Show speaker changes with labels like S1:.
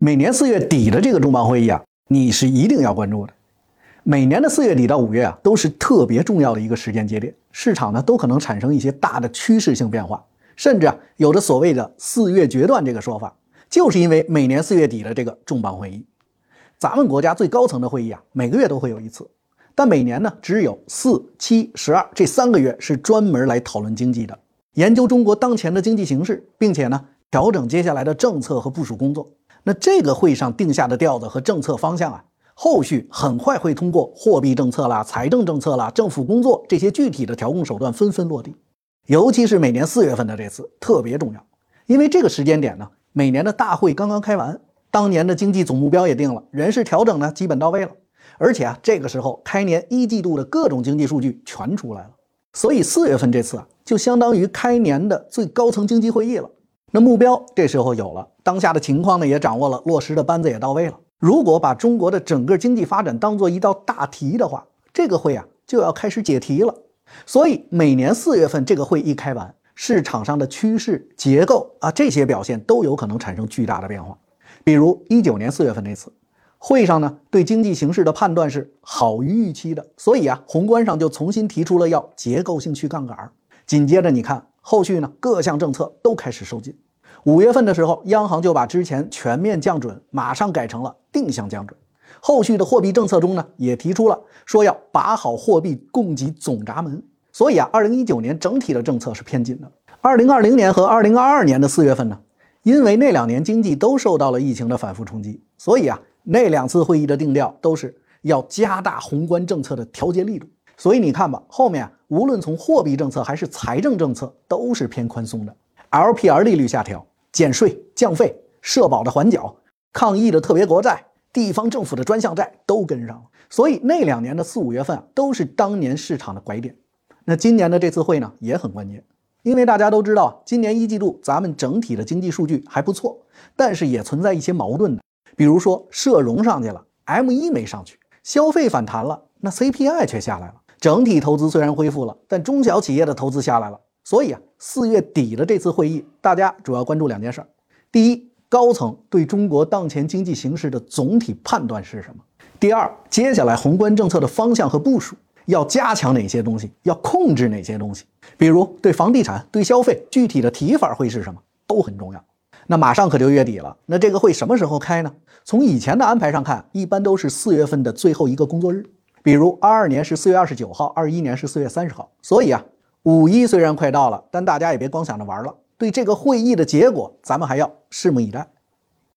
S1: 每年四月底的这个重磅会议啊，你是一定要关注的。每年的四月底到五月啊，都是特别重要的一个时间节点，市场呢都可能产生一些大的趋势性变化，甚至啊有着所谓的“四月决断”这个说法，就是因为每年四月底的这个重磅会议。咱们国家最高层的会议啊，每个月都会有一次，但每年呢只有四、七、十二这三个月是专门来讨论经济的，研究中国当前的经济形势，并且呢调整接下来的政策和部署工作。那这个会上定下的调子和政策方向啊，后续很快会通过货币政策啦、财政政策啦、政府工作这些具体的调控手段纷纷落地。尤其是每年四月份的这次特别重要，因为这个时间点呢，每年的大会刚刚开完，当年的经济总目标也定了，人事调整呢基本到位了，而且啊，这个时候开年一季度的各种经济数据全出来了，所以四月份这次啊，就相当于开年的最高层经济会议了。那目标这时候有了，当下的情况呢也掌握了，落实的班子也到位了。如果把中国的整个经济发展当做一道大题的话，这个会啊就要开始解题了。所以每年四月份这个会一开完，市场上的趋势结构啊这些表现都有可能产生巨大的变化。比如一九年四月份那次会上呢，对经济形势的判断是好于预期的，所以啊宏观上就重新提出了要结构性去杠杆。紧接着你看。后续呢，各项政策都开始收紧。五月份的时候，央行就把之前全面降准马上改成了定向降准。后续的货币政策中呢，也提出了说要把好货币供给总闸门。所以啊，二零一九年整体的政策是偏紧的。二零二零年和二零二二年的四月份呢，因为那两年经济都受到了疫情的反复冲击，所以啊，那两次会议的定调都是要加大宏观政策的调节力度。所以你看吧，后面无论从货币政策还是财政政策，都是偏宽松的。LPR 利率下调、减税降费、社保的缓缴、抗疫的特别国债、地方政府的专项债都跟上了。所以那两年的四五月份啊，都是当年市场的拐点。那今年的这次会呢，也很关键，因为大家都知道，今年一季度咱们整体的经济数据还不错，但是也存在一些矛盾的，比如说社融上去了，M1 没上去，消费反弹了，那 CPI 却下来了。整体投资虽然恢复了，但中小企业的投资下来了。所以啊，四月底的这次会议，大家主要关注两件事：第一，高层对中国当前经济形势的总体判断是什么；第二，接下来宏观政策的方向和部署要加强哪些东西，要控制哪些东西。比如对房地产、对消费，具体的提法会是什么，都很重要。那马上可就月底了，那这个会什么时候开呢？从以前的安排上看，一般都是四月份的最后一个工作日。比如二二年是四月二十九号，二一年是四月三十号，所以啊，五一虽然快到了，但大家也别光想着玩了。对这个会议的结果，咱们还要拭目以待。